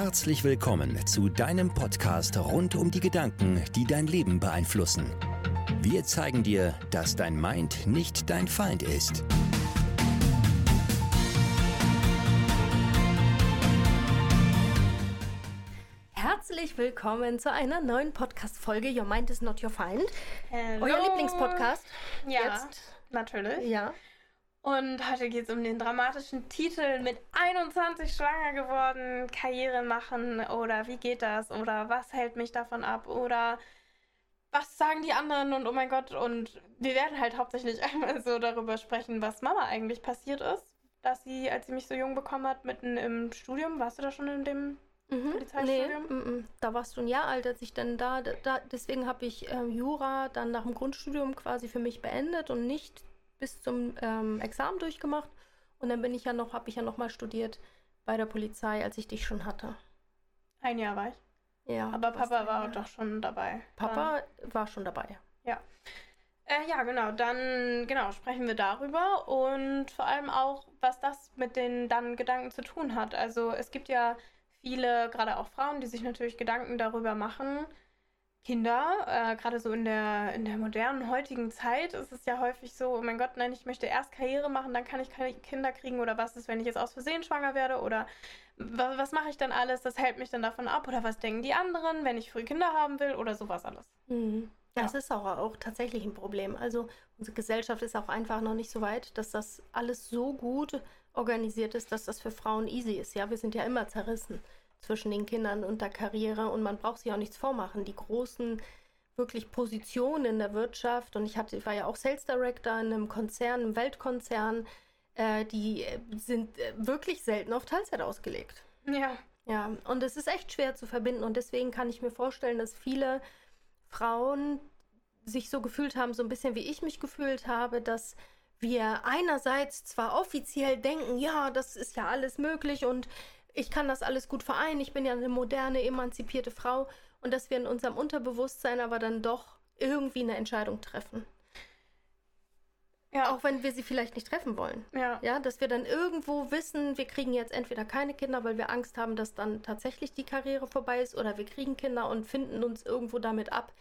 Herzlich willkommen zu deinem Podcast rund um die Gedanken, die dein Leben beeinflussen. Wir zeigen dir, dass dein Mind nicht dein Feind ist. Herzlich willkommen zu einer neuen Podcast-Folge Your Mind is not your Feind. Hello. Euer Lieblingspodcast. Ja, Jetzt. natürlich. Ja. Und heute geht es um den dramatischen Titel mit 21 schwanger geworden, Karriere machen oder wie geht das oder was hält mich davon ab oder was sagen die anderen und oh mein Gott und wir werden halt hauptsächlich einmal so darüber sprechen, was Mama eigentlich passiert ist, dass sie, als sie mich so jung bekommen hat, mitten im Studium, warst du da schon in dem Mhm. Polizeistudium? Nee, mm, mm. da warst du ein Jahr alt, als ich dann da, da deswegen habe ich ähm, Jura dann nach dem Grundstudium quasi für mich beendet und nicht bis zum ähm, Examen durchgemacht. Und dann bin ich ja noch, habe ich ja noch mal studiert bei der Polizei, als ich dich schon hatte. ein Jahr war ich. Ja. Aber Papa war Jahr. doch schon dabei. Papa war schon dabei. Ja. Äh, ja, genau. Dann genau sprechen wir darüber und vor allem auch, was das mit den dann Gedanken zu tun hat. Also es gibt ja viele, gerade auch Frauen, die sich natürlich Gedanken darüber machen. Kinder, äh, gerade so in der, in der modernen heutigen Zeit ist es ja häufig so, oh mein Gott, nein, ich möchte erst Karriere machen, dann kann ich keine Kinder kriegen oder was ist, wenn ich jetzt aus Versehen schwanger werde oder wa- was mache ich dann alles, das hält mich dann davon ab oder was denken die anderen, wenn ich früh Kinder haben will oder sowas alles. Mhm. Ja. Das ist auch, auch tatsächlich ein Problem. Also unsere Gesellschaft ist auch einfach noch nicht so weit, dass das alles so gut organisiert ist, dass das für Frauen easy ist. Ja, wir sind ja immer zerrissen zwischen den Kindern und der Karriere und man braucht sich auch nichts vormachen. Die großen wirklich Positionen in der Wirtschaft und ich hatte, ich war ja auch Sales Director in einem Konzern, einem Weltkonzern, äh, die äh, sind äh, wirklich selten auf Teilzeit ausgelegt. Ja. Ja, und es ist echt schwer zu verbinden und deswegen kann ich mir vorstellen, dass viele Frauen sich so gefühlt haben, so ein bisschen wie ich mich gefühlt habe, dass wir einerseits zwar offiziell denken, ja, das ist ja alles möglich und ich kann das alles gut vereinen, ich bin ja eine moderne, emanzipierte Frau und dass wir in unserem Unterbewusstsein aber dann doch irgendwie eine Entscheidung treffen. Ja. Auch wenn wir sie vielleicht nicht treffen wollen. Ja. Ja, dass wir dann irgendwo wissen, wir kriegen jetzt entweder keine Kinder, weil wir Angst haben, dass dann tatsächlich die Karriere vorbei ist, oder wir kriegen Kinder und finden uns irgendwo damit ab,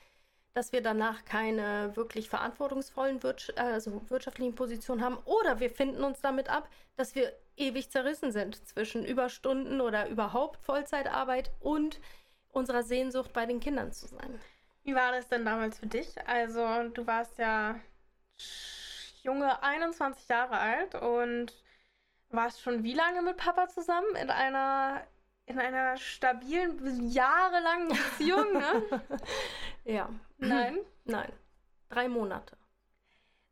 dass wir danach keine wirklich verantwortungsvollen Wirtsch also wirtschaftlichen Positionen haben, oder wir finden uns damit ab, dass wir ewig zerrissen sind zwischen Überstunden oder überhaupt Vollzeitarbeit und unserer Sehnsucht bei den Kindern zu sein. Wie war das denn damals für dich? Also, du warst ja junge 21 Jahre alt und warst schon wie lange mit Papa zusammen? In einer, in einer stabilen, jahrelangen Beziehung, ne? Ja, Nein. nein, drei Monate.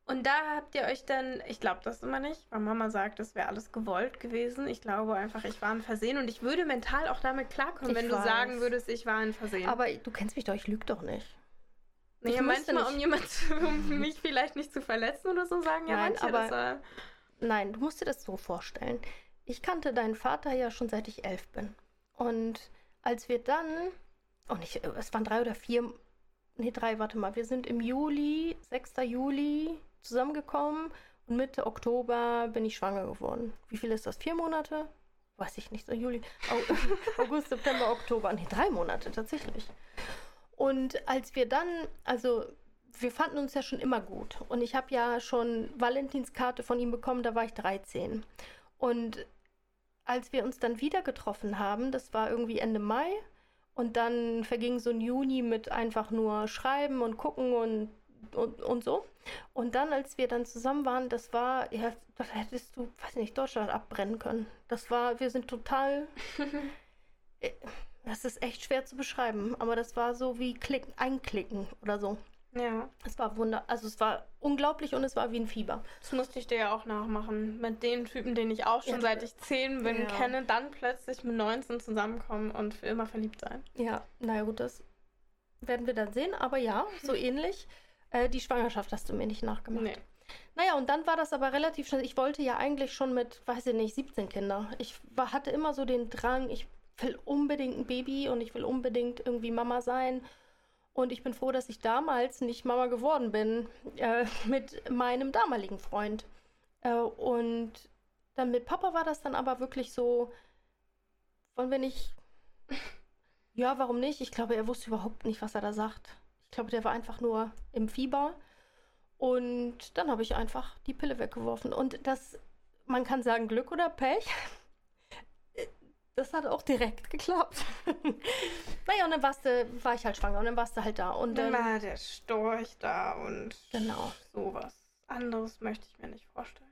Und da habt ihr euch dann, ich glaube das immer nicht, weil Mama sagt, das wäre alles gewollt gewesen. Ich glaube einfach, ich war ein Versehen und ich würde mental auch damit klarkommen, Ich wenn du weiß. sagen würdest, ich war ein Versehen. Aber du kennst mich doch, ich lüge doch nicht. Nee, ich müsste manchmal, nicht- um jemand, um mich vielleicht nicht zu verletzen oder so, sagen ja Nein, manche, aber- das war... Nein, du musst dir das so vorstellen. Ich kannte deinen Vater ja schon seit ich elf bin. Und als wir dann, oh nicht, es waren drei oder vier, nee, drei, warte mal, wir sind im Juli, 6. Juli zusammengekommen und Mitte Oktober bin ich schwanger geworden. Wie viel ist das? Vier Monate? Weiß ich nicht, so Juli, Au- August, September, Oktober. Nee, drei Monate tatsächlich. Und als wir dann, also wir fanden uns ja schon immer gut. Und ich habe ja schon Valentinskarte von ihm bekommen, da war ich 13. Und als wir uns dann wieder getroffen haben, das war irgendwie Ende Mai, und dann verging so ein Juni mit einfach nur Schreiben und Gucken und, und, und so. Und dann, als wir dann zusammen waren, das war, ja, das hättest du, weiß nicht, Deutschland abbrennen können. Das war, wir sind total. äh, das ist echt schwer zu beschreiben, aber das war so wie Klicken, einklicken oder so. Ja, Es war wunder, also es war unglaublich und es war wie ein Fieber. das musste ich dir ja auch nachmachen. Mit den Typen, den ich auch schon Ja. seit ich 10 bin, Ja. kenne, dann plötzlich mit 19 zusammenkommen und für immer verliebt sein. Ja, naja gut, das werden wir dann sehen, aber ja, so ähnlich. Äh, die Schwangerschaft hast du mir nicht nachgemacht. Nee. Naja, und dann war das aber relativ schnell. Ich wollte ja eigentlich schon mit, weiß ich nicht, 17 Kinder. Ich war, hatte immer so den Drang, ich will unbedingt ein Baby und ich will unbedingt irgendwie Mama sein. Und ich bin froh, dass ich damals nicht Mama geworden bin äh, mit meinem damaligen Freund. Äh, und dann mit Papa war das dann aber wirklich so, wollen wir nicht Ja, warum nicht? Ich glaube, er wusste überhaupt nicht, was er da sagt. Ich glaube, der war einfach nur im Fieber. Und dann habe ich einfach die Pille weggeworfen. Und das, man kann sagen, Glück oder Pech. Das hat auch direkt geklappt. naja, und dann warst du, war ich halt schwanger und dann warst du halt da. Und Dann dann, war der Storch da und Genau. sowas. Anderes möchte ich mir nicht vorstellen.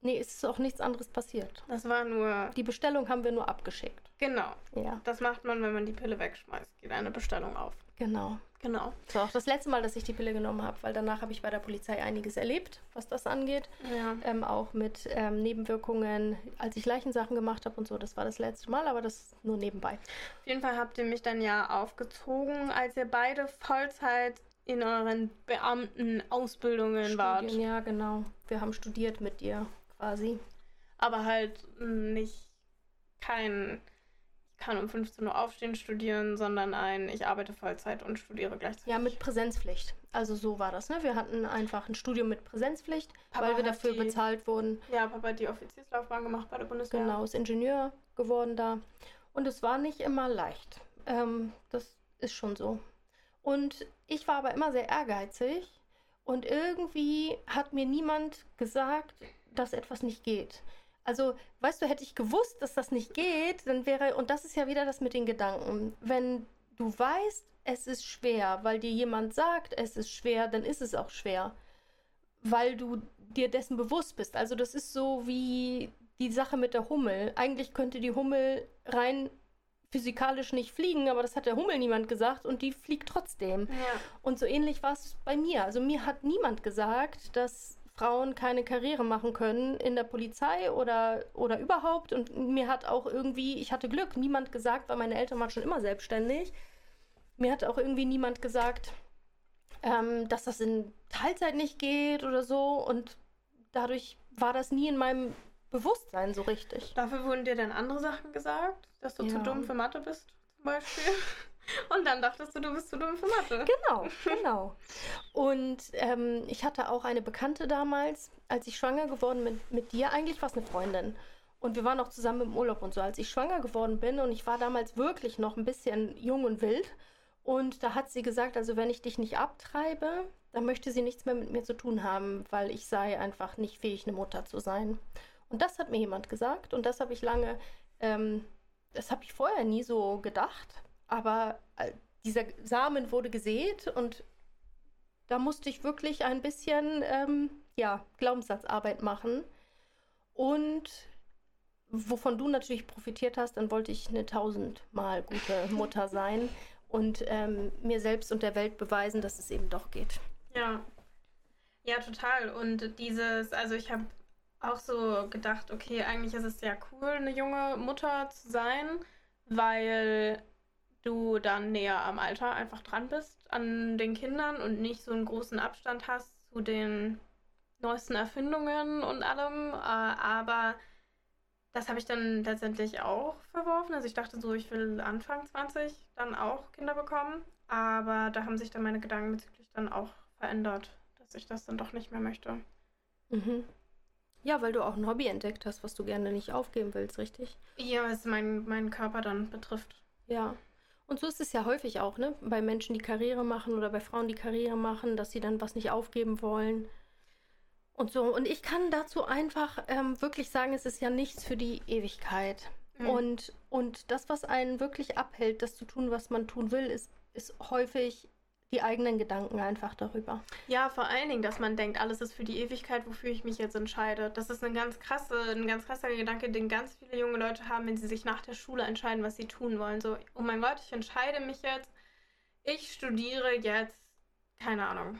Nee, es ist auch nichts anderes passiert. Das war nur. Die Bestellung haben wir nur abgeschickt. Genau. Ja, Das macht man, wenn man die Pille wegschmeißt. Geht eine Bestellung auf. genau. Genau. Das war auch das letzte Mal, dass ich die Pille genommen habe, weil danach habe ich bei der Polizei einiges erlebt, was das angeht. Ja. Ähm, auch mit ähm, Nebenwirkungen, als ich Leichensachen gemacht habe und so. Das war das letzte Mal, aber das nur nebenbei. Auf jeden Fall habt ihr mich dann ja aufgezogen, als ihr beide Vollzeit in euren Beamtenausbildungen wart. Ja, genau. Wir haben studiert mit dir quasi. Aber halt nicht kein, kann um 15 Uhr aufstehen, studieren, sondern ein, ich arbeite Vollzeit und studiere gleichzeitig. Ja, mit Präsenzpflicht. Also so war das, ne? Wir hatten einfach ein Studium mit Präsenzpflicht, Papa weil wir dafür die- bezahlt wurden. Ja, Papa hat die Offizierslaufbahn gemacht bei der Bundeswehr. Genau, ist Ingenieur geworden da. Und es war nicht immer leicht. Ähm, das ist schon so. Und ich war aber immer sehr ehrgeizig. Und irgendwie hat mir niemand gesagt, dass etwas nicht geht. Also, weißt du, hätte ich gewusst, dass das nicht geht, dann wäre, und das ist ja wieder das mit den Gedanken, wenn du weißt, es ist schwer, weil dir jemand sagt, es ist schwer, dann ist es auch schwer weil du dir dessen bewusst bist. Also das ist so wie die Sache mit der Hummel. Eigentlich könnte die Hummel rein physikalisch nicht fliegen, aber das hat der Hummel niemand gesagt und die fliegt trotzdem. Ja. Und so ähnlich war es bei mir. Also mir hat niemand gesagt, dass Frauen keine Karriere machen können in der Polizei oder, oder überhaupt. Und mir hat auch irgendwie, ich hatte Glück, niemand gesagt, weil meine Eltern waren schon immer selbstständig. Mir hat auch irgendwie niemand gesagt, ähm, dass das in Teilzeit nicht geht oder so. Und dadurch war das nie in meinem Bewusstsein so richtig. Dafür wurden dir dann andere Sachen gesagt, dass du zu Ja. dumm für Mathe bist, zum Beispiel. Und dann dachtest du, du bist zu dumm für Mathe. Genau, genau. Und ähm, ich hatte auch eine Bekannte damals, als ich schwanger geworden bin mit dir. Eigentlich war es eine Freundin. Und wir waren auch zusammen im Urlaub und so. Als ich schwanger geworden bin und ich war damals wirklich noch ein bisschen jung und wild. Und da hat sie gesagt, also wenn ich dich nicht abtreibe, dann möchte sie nichts mehr mit mir zu tun haben, weil ich sei einfach nicht fähig, eine Mutter zu sein. Und das hat mir jemand gesagt und das habe ich lange, ähm, das habe ich vorher nie so gedacht. Aber äh, dieser Samen wurde gesät und da musste ich wirklich ein bisschen ähm, ja, Glaubenssatzarbeit machen. Und wovon du natürlich profitiert hast, dann wollte ich eine tausendmal gute Mutter sein und ähm, mir selbst und der Welt beweisen, dass es eben doch geht. Ja. Ja, total. Und dieses, also ich habe auch so gedacht, okay, eigentlich ist es ja cool, eine junge Mutter zu sein, weil du dann näher am Alter einfach dran bist an den Kindern und nicht so einen großen Abstand hast zu den neuesten Erfindungen und allem. Äh, aber das habe ich dann letztendlich auch verworfen. Also ich dachte so, ich will Anfang 20 dann auch Kinder bekommen. Aber da haben sich dann meine Gedanken bezüglich dann auch verändert, dass ich das dann doch nicht mehr möchte. Mhm. Ja, weil du auch ein Hobby entdeckt hast, was du gerne nicht aufgeben willst, richtig? Ja, was mein, meinen Körper dann betrifft. Ja. Und so ist es ja häufig auch, ne? Bei Menschen, die Karriere machen oder bei Frauen, die Karriere machen, dass sie dann was nicht aufgeben wollen. Und so. Und ich kann dazu einfach ähm, wirklich sagen, es ist ja nichts für die Ewigkeit. Mhm. Und, und das, was einen wirklich abhält, das zu tun, was man tun will, ist, ist häufig die eigenen Gedanken einfach darüber. Ja, vor allen Dingen, dass man denkt, alles ist für die Ewigkeit, wofür ich mich jetzt entscheide. Das ist eine ganz krasse, ein ganz krasser Gedanke, den ganz viele junge Leute haben, wenn sie sich nach der Schule entscheiden, was sie tun wollen. So, oh mein Gott, ich entscheide mich jetzt. Ich studiere jetzt, keine Ahnung,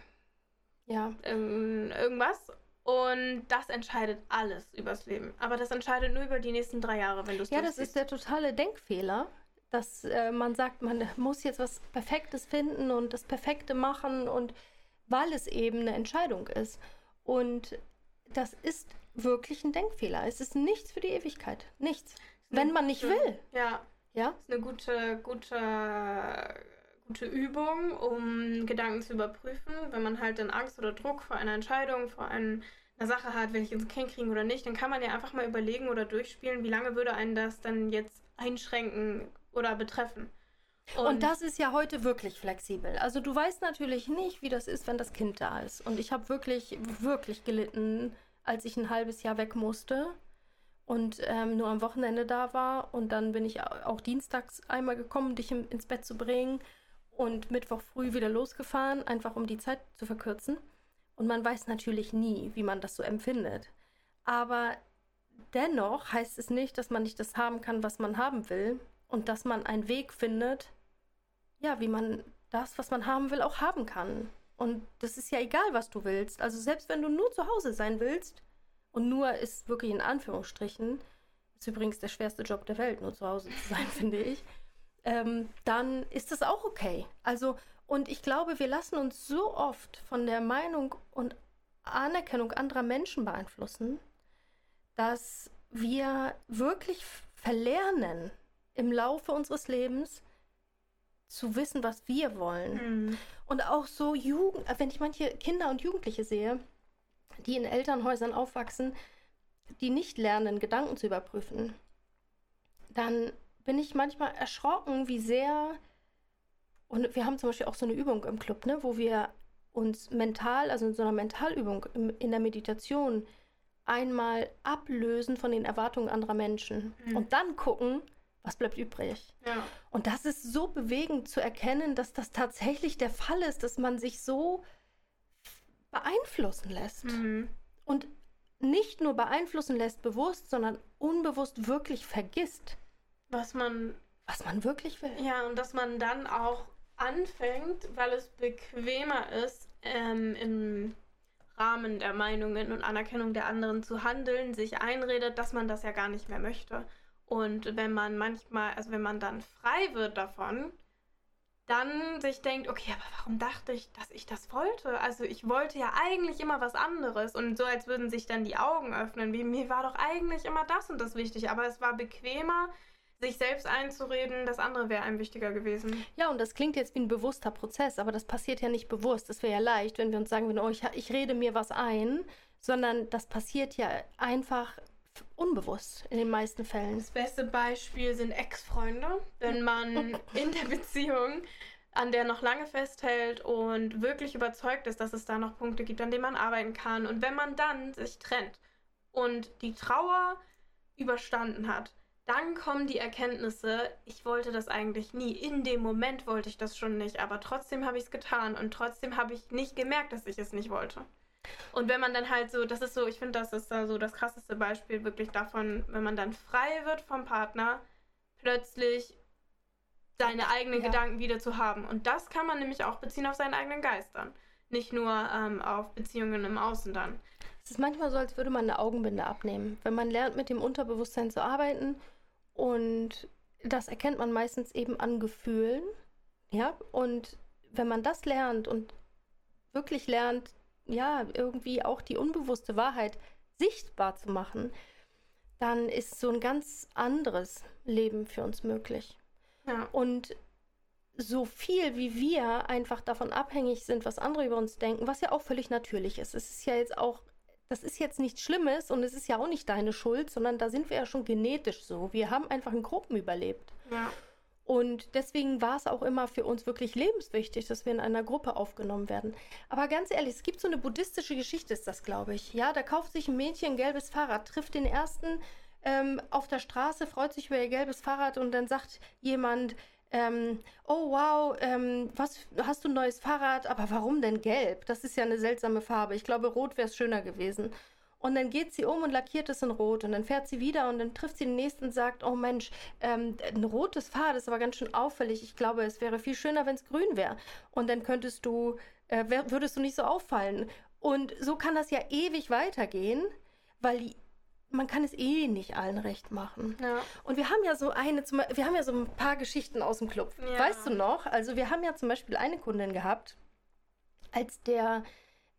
Ja. irgend- irgendwas. Und das entscheidet alles übers Leben. Aber das entscheidet nur über die nächsten drei Jahre, wenn du es Ja, das ist der totale Denkfehler, dass äh, man sagt, man muss jetzt was Perfektes finden und das Perfekte machen und weil es eben eine Entscheidung ist. Und das ist wirklich ein Denkfehler. Es ist nichts für die Ewigkeit. Nichts. Wenn man nicht will. Ja, Ja? ist eine gute, gute, gute Übung, um Gedanken zu überprüfen. Wenn man halt dann Angst oder Druck vor einer Entscheidung, vor einem, einer Sache hat, will ich ein Kind kriegen oder nicht, dann kann man ja einfach mal überlegen oder durchspielen, wie lange würde einen das dann jetzt einschränken, oder betreffen. Und, und, das ist ja heute wirklich flexibel. Also du weißt natürlich nicht, wie das ist, wenn das Kind da ist. Und ich habe wirklich, wirklich gelitten, als ich ein halbes Jahr weg musste und ähm, nur am Wochenende da war. Und dann bin ich auch dienstags einmal gekommen, dich im, ins Bett zu bringen und Mittwoch früh wieder losgefahren, einfach um die Zeit zu verkürzen. Und man weiß natürlich nie, wie man das so empfindet. Aber dennoch heißt es nicht, dass man nicht das haben kann, was man haben will und dass man einen Weg findet, ja, wie man das, was man haben will, auch haben kann. Und das ist ja egal, was du willst. Also selbst wenn du nur zu Hause sein willst, und nur ist wirklich in Anführungsstrichen, ist übrigens der schwerste Job der Welt, nur zu Hause zu sein, finde ich, ähm, dann ist das auch okay. Also, und ich glaube, wir lassen uns so oft von der Meinung und Anerkennung anderer Menschen beeinflussen, dass wir wirklich verlernen, im Laufe unseres Lebens zu wissen, was wir wollen. Mhm. Und auch so Jugend, wenn ich manche Kinder und Jugendliche sehe, die in Elternhäusern aufwachsen, die nicht lernen, Gedanken zu überprüfen, dann bin ich manchmal erschrocken, wie sehr. Und wir haben zum Beispiel auch so eine Übung im Club, ne, wo wir uns mental, also in so einer Mentalübung in der Meditation, einmal ablösen von den Erwartungen anderer Menschen mhm. und dann gucken, was bleibt übrig. Ja. Und das ist so bewegend zu erkennen, dass das tatsächlich der Fall ist, dass man sich so beeinflussen lässt. Mhm. Und nicht nur beeinflussen lässt bewusst, sondern unbewusst wirklich vergisst. Was man. Was man wirklich will. Ja, und dass man dann auch anfängt, weil es bequemer ist, ähm, im Rahmen der Meinungen und Anerkennung der anderen zu handeln, sich einredet, dass man das ja gar nicht mehr möchte. Und wenn man manchmal, also wenn man dann frei wird davon, dann sich denkt, okay, aber warum dachte ich, dass ich das wollte? Also ich wollte ja eigentlich immer was anderes und so, als würden sich dann die Augen öffnen, wie mir war doch eigentlich immer das und das wichtig, aber es war bequemer, sich selbst einzureden, das andere wäre einem wichtiger gewesen. Ja, und das klingt jetzt wie ein bewusster Prozess, aber das passiert ja nicht bewusst. Es wäre ja leicht, wenn wir uns sagen würden, oh, ich, ich rede mir was ein, sondern das passiert ja einfach unbewusst in den meisten Fällen. Das beste Beispiel sind Ex-Freunde. Wenn man in der Beziehung an der noch lange festhält und wirklich überzeugt ist, dass es da noch Punkte gibt, an denen man arbeiten kann. Und wenn man dann sich trennt und die Trauer überstanden hat, dann kommen die Erkenntnisse, ich wollte das eigentlich nie. In dem Moment wollte ich das schon nicht, aber trotzdem habe ich es getan und trotzdem habe ich nicht gemerkt, dass ich es nicht wollte. Und wenn man dann halt so, das ist so, ich finde, das ist da so das krasseste Beispiel wirklich davon, wenn man dann frei wird vom Partner, plötzlich seine eigenen ja. Gedanken wieder zu haben. Und das kann man nämlich auch beziehen auf seinen eigenen Geist dann. Nicht nur ähm, auf Beziehungen im Außen dann. Es ist manchmal so, als würde man eine Augenbinde abnehmen. Wenn man lernt, mit dem Unterbewusstsein zu arbeiten und das erkennt man meistens eben an Gefühlen. Ja, und wenn man das lernt und wirklich lernt, ja, irgendwie auch die unbewusste Wahrheit sichtbar zu machen, dann ist so ein ganz anderes Leben für uns möglich. Ja. Und so viel wie wir einfach davon abhängig sind, was andere über uns denken, was ja auch völlig natürlich ist. Es ist ja jetzt auch, das ist jetzt nichts Schlimmes und es ist ja auch nicht deine Schuld, sondern da sind wir ja schon genetisch so. Wir haben einfach in Gruppen überlebt. Ja. Und deswegen war es auch immer für uns wirklich lebenswichtig, dass wir in einer Gruppe aufgenommen werden. Aber ganz ehrlich, es gibt so eine buddhistische Geschichte, ist das, glaube ich. Ja, da kauft sich ein Mädchen ein gelbes Fahrrad, trifft den ersten ähm, auf der Straße, freut sich über ihr gelbes Fahrrad und dann sagt jemand, ähm, oh wow, ähm, was hast du ein neues Fahrrad? Aber warum denn gelb? Das ist ja eine seltsame Farbe. Ich glaube, rot wäre es schöner gewesen. Und dann geht sie um und lackiert es in Rot. Und dann fährt sie wieder und dann trifft sie den nächsten und sagt, oh Mensch, ähm, ein rotes Fahrrad ist aber ganz schön auffällig. Ich glaube, es wäre viel schöner, wenn es grün wäre. Und dann könntest du, äh, würdest du nicht so auffallen. Und so kann das ja ewig weitergehen, weil die, man kann es eh nicht allen recht machen. Ja. Und wir haben ja so eine, wir haben ja so ein paar Geschichten aus dem Club. Ja. Weißt du noch? Also wir haben ja zum Beispiel eine Kundin gehabt, als der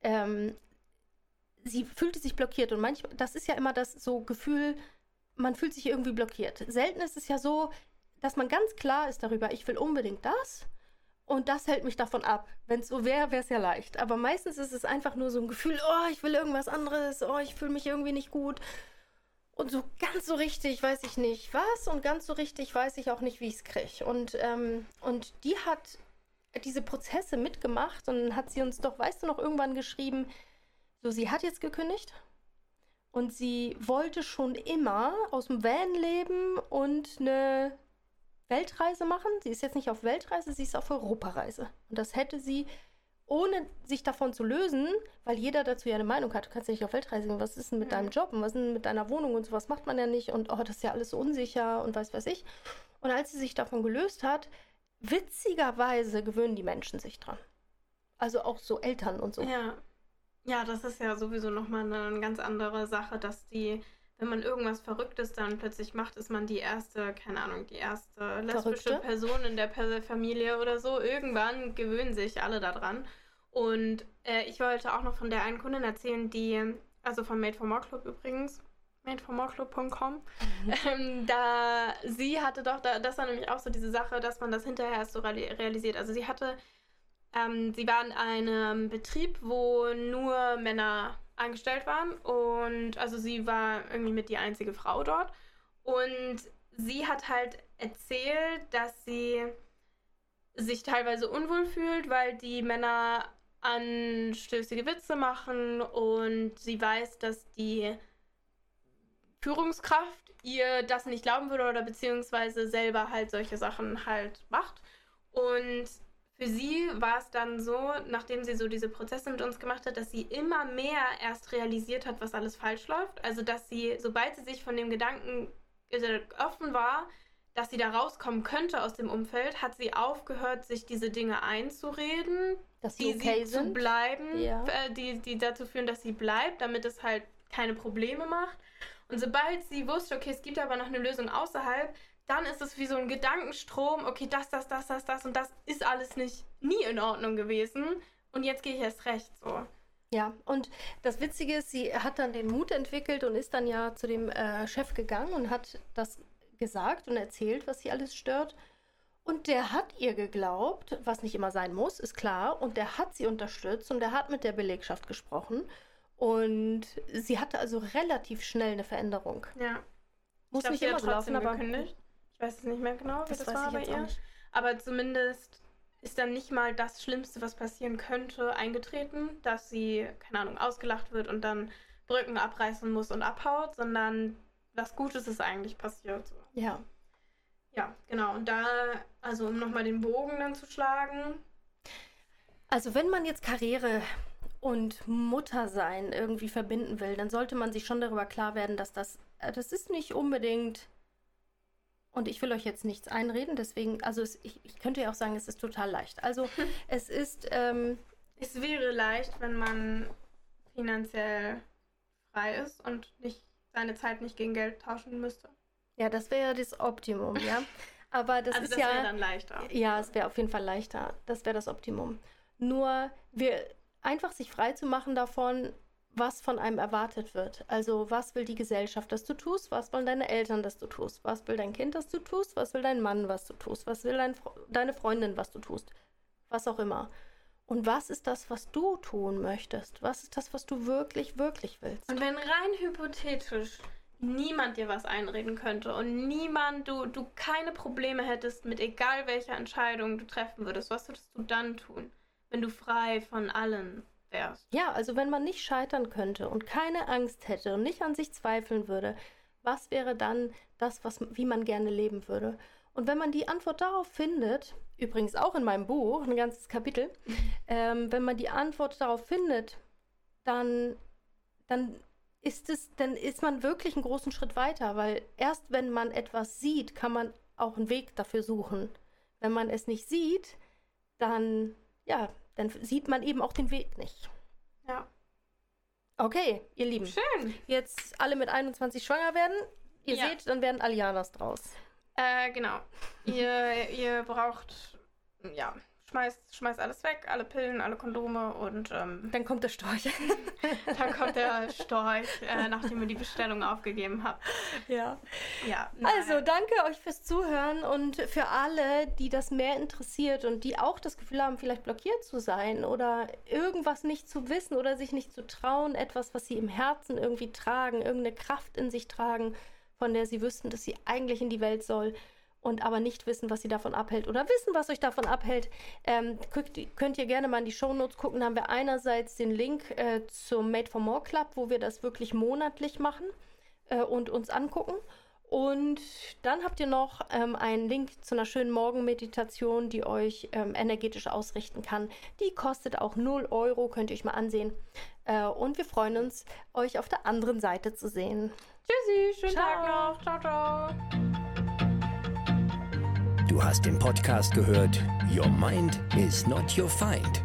ähm, sie fühlte sich blockiert und manchmal, das ist ja immer das so Gefühl, man fühlt sich irgendwie blockiert. Selten ist es ja so, dass man ganz klar ist darüber, ich will unbedingt das und das hält mich davon ab. Wenn es so wäre, wäre es ja leicht. Aber meistens ist es einfach nur so ein Gefühl, oh, ich will irgendwas anderes, oh, ich fühle mich irgendwie nicht gut. Und so ganz so richtig weiß ich nicht was und ganz so richtig weiß ich auch nicht, wie ich es kriege. Und, ähm, und die hat diese Prozesse mitgemacht und hat sie uns doch, weißt du noch, irgendwann geschrieben, so, sie hat jetzt gekündigt und sie wollte schon immer aus dem Van leben und eine Weltreise machen. Sie ist jetzt nicht auf Weltreise, sie ist auf Europareise. Und das hätte sie, ohne sich davon zu lösen, weil jeder dazu ja eine Meinung hat, du kannst ja nicht auf Weltreise gehen, was ist denn mit deinem Job und was ist denn mit deiner Wohnung und sowas macht man ja nicht und oh, das ist ja alles so unsicher und weiß weiß ich. Und als sie sich davon gelöst hat, witzigerweise gewöhnen die Menschen sich dran. Also auch so Eltern und so. Ja. Ja, das ist ja sowieso nochmal eine ganz andere Sache, dass die, wenn man irgendwas Verrücktes dann plötzlich macht, ist man die erste, keine Ahnung, die erste lesbische Verrückte? Person in der Familie oder so. Irgendwann gewöhnen sich alle daran. Und äh, ich wollte auch noch von der einen Kundin erzählen, die, also von Made for More Club übrigens, madeformoreclub.com, ähm, da sie hatte doch, da, das war nämlich auch so diese Sache, dass man das hinterher erst so reali- realisiert. Also sie hatte ähm, sie war in einem Betrieb, wo nur Männer angestellt waren und also sie war irgendwie mit die einzige Frau dort. Und sie hat halt erzählt, dass sie sich teilweise unwohl fühlt, weil die Männer anstößige Witze machen und sie weiß, dass die Führungskraft ihr das nicht glauben würde oder beziehungsweise selber halt solche Sachen halt macht. Und für sie war es dann so, nachdem sie so diese Prozesse mit uns gemacht hat, dass sie immer mehr erst realisiert hat, was alles falsch läuft. Also, dass sie, sobald sie sich von dem Gedanken äh, offen war, dass sie da rauskommen könnte aus dem Umfeld, hat sie aufgehört, sich diese Dinge einzureden, Dass die sie okay sie zu sind. bleiben, Ja. äh, die, die dazu führen, dass sie bleibt, damit es halt keine Probleme macht. Und sobald sie wusste, okay, es gibt aber noch eine Lösung außerhalb, dann ist es wie so ein Gedankenstrom, okay, das, das, das, das, das und das ist alles nicht nie in Ordnung gewesen. Und jetzt gehe ich erst recht so. Ja, und das Witzige ist, sie hat dann den Mut entwickelt und ist dann ja zu dem äh, Chef gegangen und hat das gesagt und erzählt, was sie alles stört. Und der hat ihr geglaubt, was nicht immer sein muss, ist klar. Und der hat sie unterstützt und der hat mit der Belegschaft gesprochen. Und sie hatte also relativ schnell eine Veränderung. Ja. Muss ich glaub, nicht immer so laufen, aber gekündigt. Ich weiß es nicht mehr genau, wie das das, war bei ihr. Aber zumindest ist dann nicht mal das Schlimmste, was passieren könnte, eingetreten, dass sie, keine Ahnung, ausgelacht wird und dann Brücken abreißen muss und abhaut, sondern was Gutes ist eigentlich passiert. So. Ja. Ja, genau. Und da, also um nochmal den Bogen dann zu schlagen, Also wenn man jetzt Karriere und Muttersein irgendwie verbinden will, dann sollte man sich schon darüber klar werden, dass das, äh, das ist nicht unbedingt, und ich will euch jetzt nichts einreden, deswegen, also es, ich, ich könnte ja auch sagen, es ist total leicht. Also es ist, ähm, es wäre leicht, wenn man finanziell frei ist und nicht seine Zeit nicht gegen Geld tauschen müsste. ja, das wäre ja das Optimum, ja. Aber das also ist das ja. wäre dann leichter. Ja, es wäre auf jeden Fall leichter. Das wäre das Optimum. Nur wir einfach sich frei zu machen davon, was von einem erwartet wird. Also was will die Gesellschaft, dass du tust? Was wollen deine Eltern, dass du tust? Was will dein Kind, dass du tust? Was will dein Mann, was du tust? Was will dein, deine Freundin, was du tust? Was auch immer. Und was ist das, was du tun möchtest? Was ist das, was du wirklich, wirklich willst? Und wenn rein hypothetisch niemand dir was einreden könnte und niemand, du, du keine Probleme hättest mit egal welcher Entscheidung du treffen würdest, was würdest du dann tun, wenn du frei von allen wärst? Ja, also wenn man nicht scheitern könnte und keine Angst hätte und nicht an sich zweifeln würde, was wäre dann das, was, wie man gerne leben würde? Und wenn man die Antwort darauf findet, übrigens auch in meinem Buch, ein ganzes Kapitel, ähm, wenn man die Antwort darauf findet, dann, dann ist es, dann ist man wirklich einen großen Schritt weiter, weil erst wenn man etwas sieht, kann man auch einen Weg dafür suchen. Wenn man es nicht sieht, dann, ja, dann sieht man eben auch den Weg nicht. Ja. Okay, ihr Lieben. Schön. Jetzt alle mit 21 schwanger werden. Ihr Ja. seht, dann werden Alianas draus. Äh, genau. ihr, ihr braucht, ja, schmeißt, schmeißt alles weg, alle Pillen, alle Kondome und ähm, dann kommt der Storch. dann kommt der Storch, äh, nachdem ihr die Bestellung aufgegeben habt. Ja. Ja. Also danke euch fürs Zuhören und für alle, die das mehr interessiert und die auch das Gefühl haben, vielleicht blockiert zu sein oder irgendwas nicht zu wissen oder sich nicht zu trauen, etwas, was sie im Herzen irgendwie tragen, irgendeine Kraft in sich tragen, von der sie wüssten, dass sie eigentlich in die Welt soll und aber nicht wissen, was sie davon abhält oder wissen, was euch davon abhält, ähm, könnt, könnt, ihr gerne mal in die Shownotes gucken. Da haben wir einerseits den Link äh, zum Made for More Club, wo wir das wirklich monatlich machen äh, und uns angucken. Und dann habt ihr noch ähm, einen Link zu einer schönen Morgenmeditation, die euch ähm, energetisch ausrichten kann. Die kostet auch 0 Euro, könnt ihr euch mal ansehen. Äh, und wir freuen uns, euch auf der anderen Seite zu sehen. Tschüssi, schönen ciao. Tag noch. Ciao, ciao. Du hast den Podcast gehört. Your Mind is not your Find